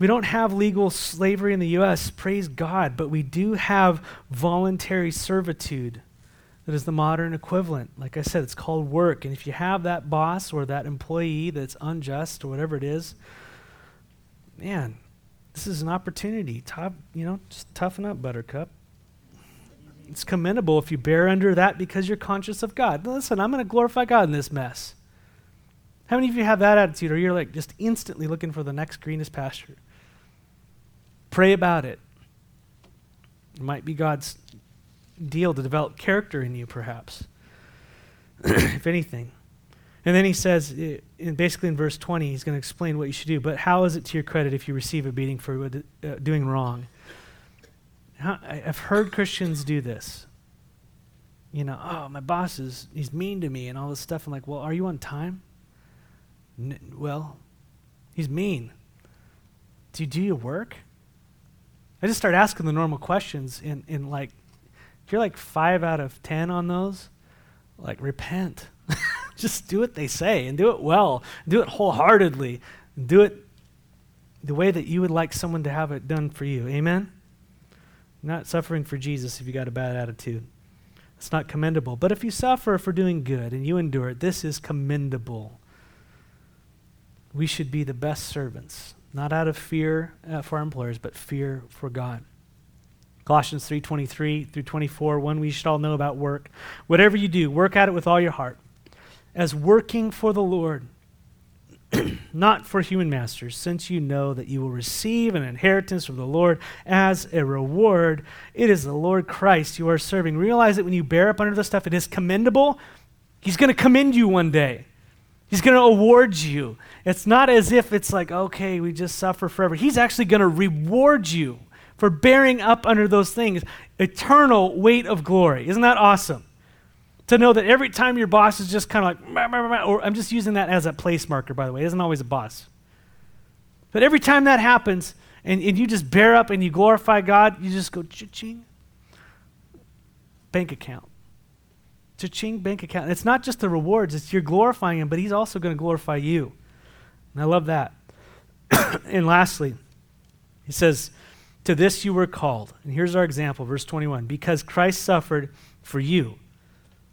We don't have legal slavery in the U.S., praise God, but we do have voluntary servitude that is the modern equivalent. Like I said, it's called work. And if you have that boss or that employee that's unjust or whatever it is, man, this is an opportunity. Tough, you know, just toughen up, Buttercup. It's commendable if you bear under that because you're conscious of God. Listen, I'm going to glorify God in this mess. How many of you have that attitude, or you're like just instantly looking for the next greenest pasture? Pray about it. It might be God's deal to develop character in you, perhaps. if anything. And then he says, in basically in verse 20, he's going to explain what you should do. But how is it to your credit if you receive a beating for uh, doing wrong? I've heard Christians do this. You know, oh, my boss is, he's mean to me and all this stuff. I'm like, well, are you on time? N- well, he's mean. Do you do your work? I just start asking the normal questions in, in like, if you're like five out of ten on those, like repent. just do what they say and do it well. Do it wholeheartedly. Do it the way that you would like someone to have it done for you. Amen? Not suffering for Jesus if you got a bad attitude. It's not commendable. But if you suffer for doing good and you endure it, this is commendable. We should be the best servants, not out of fear uh, for our employers, but fear for God. Colossians 3:23 through 24, one we should all know about work. Whatever you do, work at it with all your heart, as working for the Lord, not for human masters, since you know that you will receive an inheritance from the Lord as a reward. It is the Lord Christ you are serving. Realize that when you bear up under the stuff, it is commendable. He's going to commend you one day. He's going to award you. It's not as if it's like, okay, we just suffer forever. He's actually going to reward you for bearing up under those things. Eternal weight of glory. Isn't that awesome? To know that every time your boss is just kind of like, or I'm just using that as a place marker, by the way. It isn't always a boss. But every time that happens, and, and you just bear up and you glorify God, you just go ching bank account. Cha-ching bank account. And it's not just the rewards, it's you're glorifying him, but he's also going to glorify you. And I love that. and lastly, he says, To this you were called. And here's our example, verse 21. Because Christ suffered for you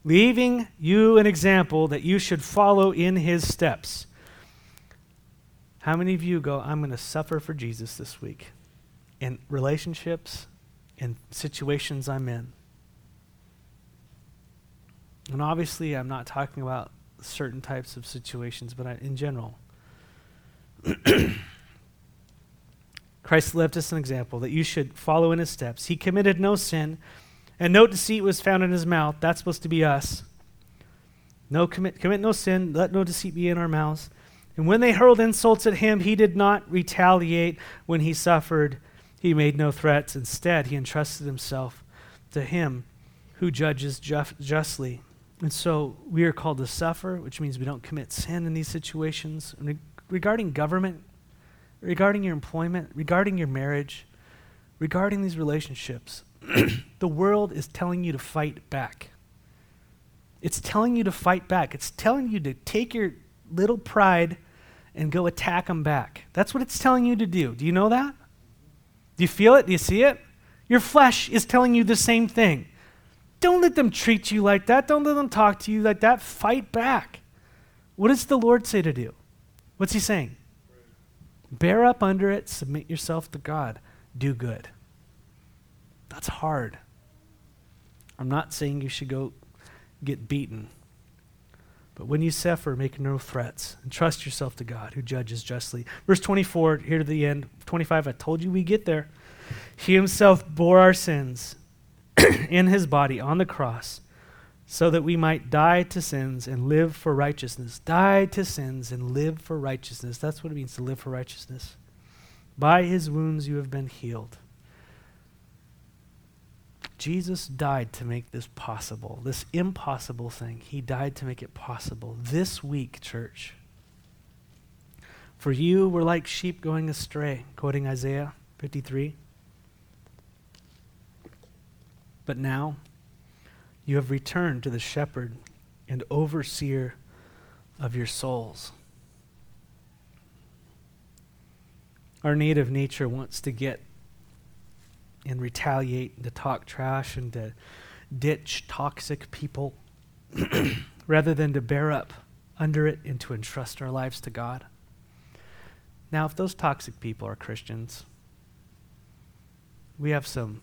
leaving you an example that you should follow in his steps. How many of you go, I'm going to suffer for Jesus this week in relationships, in situations I'm in? And obviously, I'm not talking about certain types of situations, but I, in general. Christ left us an example that you should follow in his steps. He committed no sin and no deceit was found in his mouth. That's supposed to be us. No commit, commit no sin. Let no deceit be in our mouths. And when they hurled insults at him, he did not retaliate. When he suffered, he made no threats. Instead, he entrusted himself to him who judges justly. And so we are called to suffer, which means we don't commit sin in these situations. Re- regarding government, regarding your employment, regarding your marriage, regarding these relationships, the world is telling you to fight back. It's telling you to fight back. It's telling you to take your little pride and go attack them back. That's what it's telling you to do. Do you know that? Do you feel it? Do you see it? Your flesh is telling you the same thing. Don't let them treat you like that. Don't let them talk to you like that. Fight back. What does the Lord say to do? What's he saying? Bear up under it, submit yourself to God, do good. That's hard. I'm not saying you should go get beaten. But when you suffer, make no threats and trust yourself to God who judges justly. Verse 24, here to the end. 25, I told you we get there. He himself bore our sins in his body on the cross so that we might die to sins and live for righteousness. Die to sins and live for righteousness. That's what it means to live for righteousness. By his wounds you have been healed. Jesus died to make this possible, this impossible thing. He died to make it possible. This week, church, for you were like sheep going astray, quoting Isaiah 53. But now you have returned to the shepherd and overseer of your souls. Our native nature wants to get and retaliate and to talk trash and to ditch toxic people rather than to bear up under it and to entrust our lives to God. Now, if those toxic people are Christians, we have some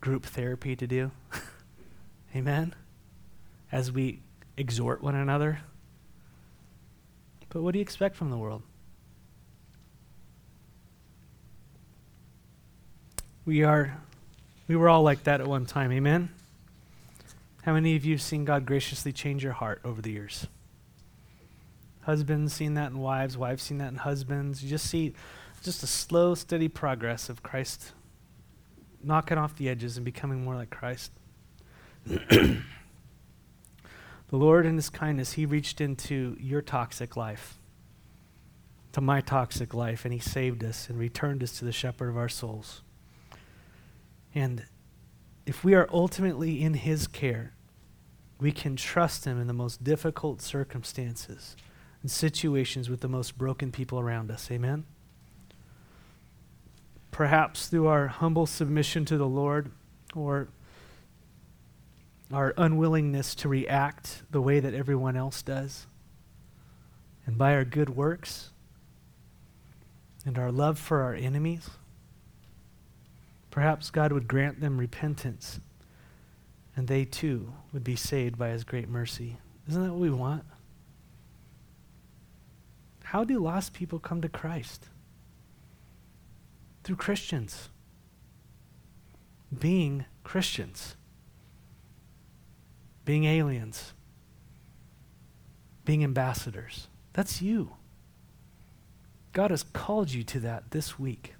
group therapy to do. Amen? As we exhort one another. But what do you expect from the world? We are we were all like that at one time, amen? How many of you have seen God graciously change your heart over the years? Husbands seen that in wives, wives seen that in husbands. You just see just a slow, steady progress of Christ knocking off the edges and becoming more like Christ. the Lord, in His kindness, He reached into your toxic life, to my toxic life, and He saved us and returned us to the shepherd of our souls. And if we are ultimately in His care, we can trust Him in the most difficult circumstances and situations with the most broken people around us. Amen? Perhaps through our humble submission to the Lord or our unwillingness to react the way that everyone else does, and by our good works and our love for our enemies, perhaps God would grant them repentance and they too would be saved by his great mercy. Isn't that what we want? How do lost people come to Christ? Through Christians. Being Christians. Being aliens. Being ambassadors. That's you. God has called you to that this week.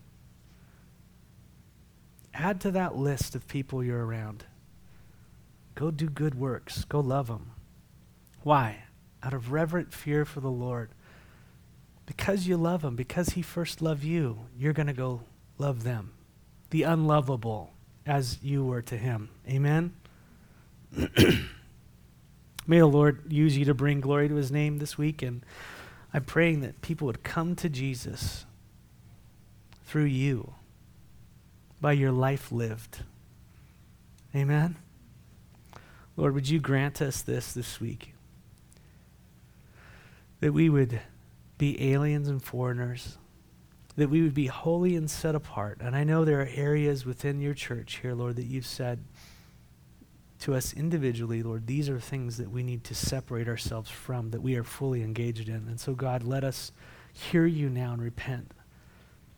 Add to that list of people you're around. Go do good works. Go love them. Why? Out of reverent fear for the Lord. Because you love him, because he first loved you, you're going to go love them. The unlovable as you were to him. Amen? May the Lord use you to bring glory to his name this week. And I'm praying that people would come to Jesus through you by your life lived. Amen? Lord, would you grant us this this week? That we would be aliens and foreigners, that we would be holy and set apart. And I know there are areas within your church here, Lord, that you've said to us individually, Lord, these are things that we need to separate ourselves from, that we are fully engaged in. And so, God, let us hear you now and repent.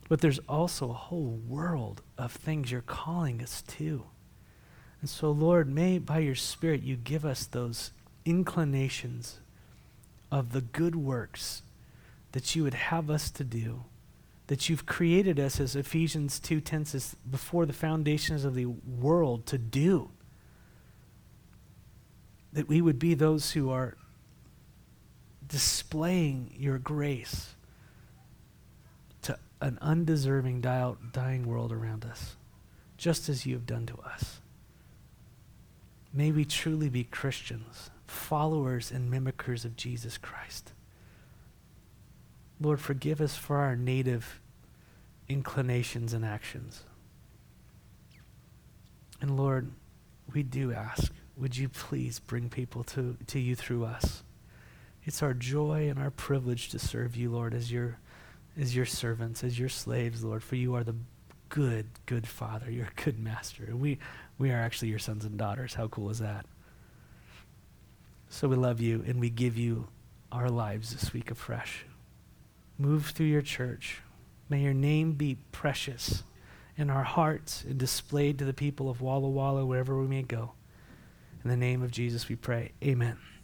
But there's also a whole world of things you're calling us to. And so, Lord, may by your Spirit you give us those inclinations of the good works that you would have us to do, that you've created us, as Ephesians 2.10 says, before the foundations of the world to do. That we would be those who are displaying your grace to an undeserving, dying world around us, just as you have done to us. May we truly be Christians, followers and mimickers of Jesus Christ. Lord, forgive us for our native inclinations and actions. And Lord, we do ask, would you please bring people to, to you through us? It's our joy and our privilege to serve you, Lord, as your, as your servants, as your slaves, Lord, for you are the good, good Father. You're a good master. And we, we are actually your sons and daughters. How cool is that? So we love you and we give you our lives this week afresh. Move through your church. May your name be precious in our hearts and displayed to the people of Walla Walla, wherever we may go. In the name of Jesus we pray. Amen.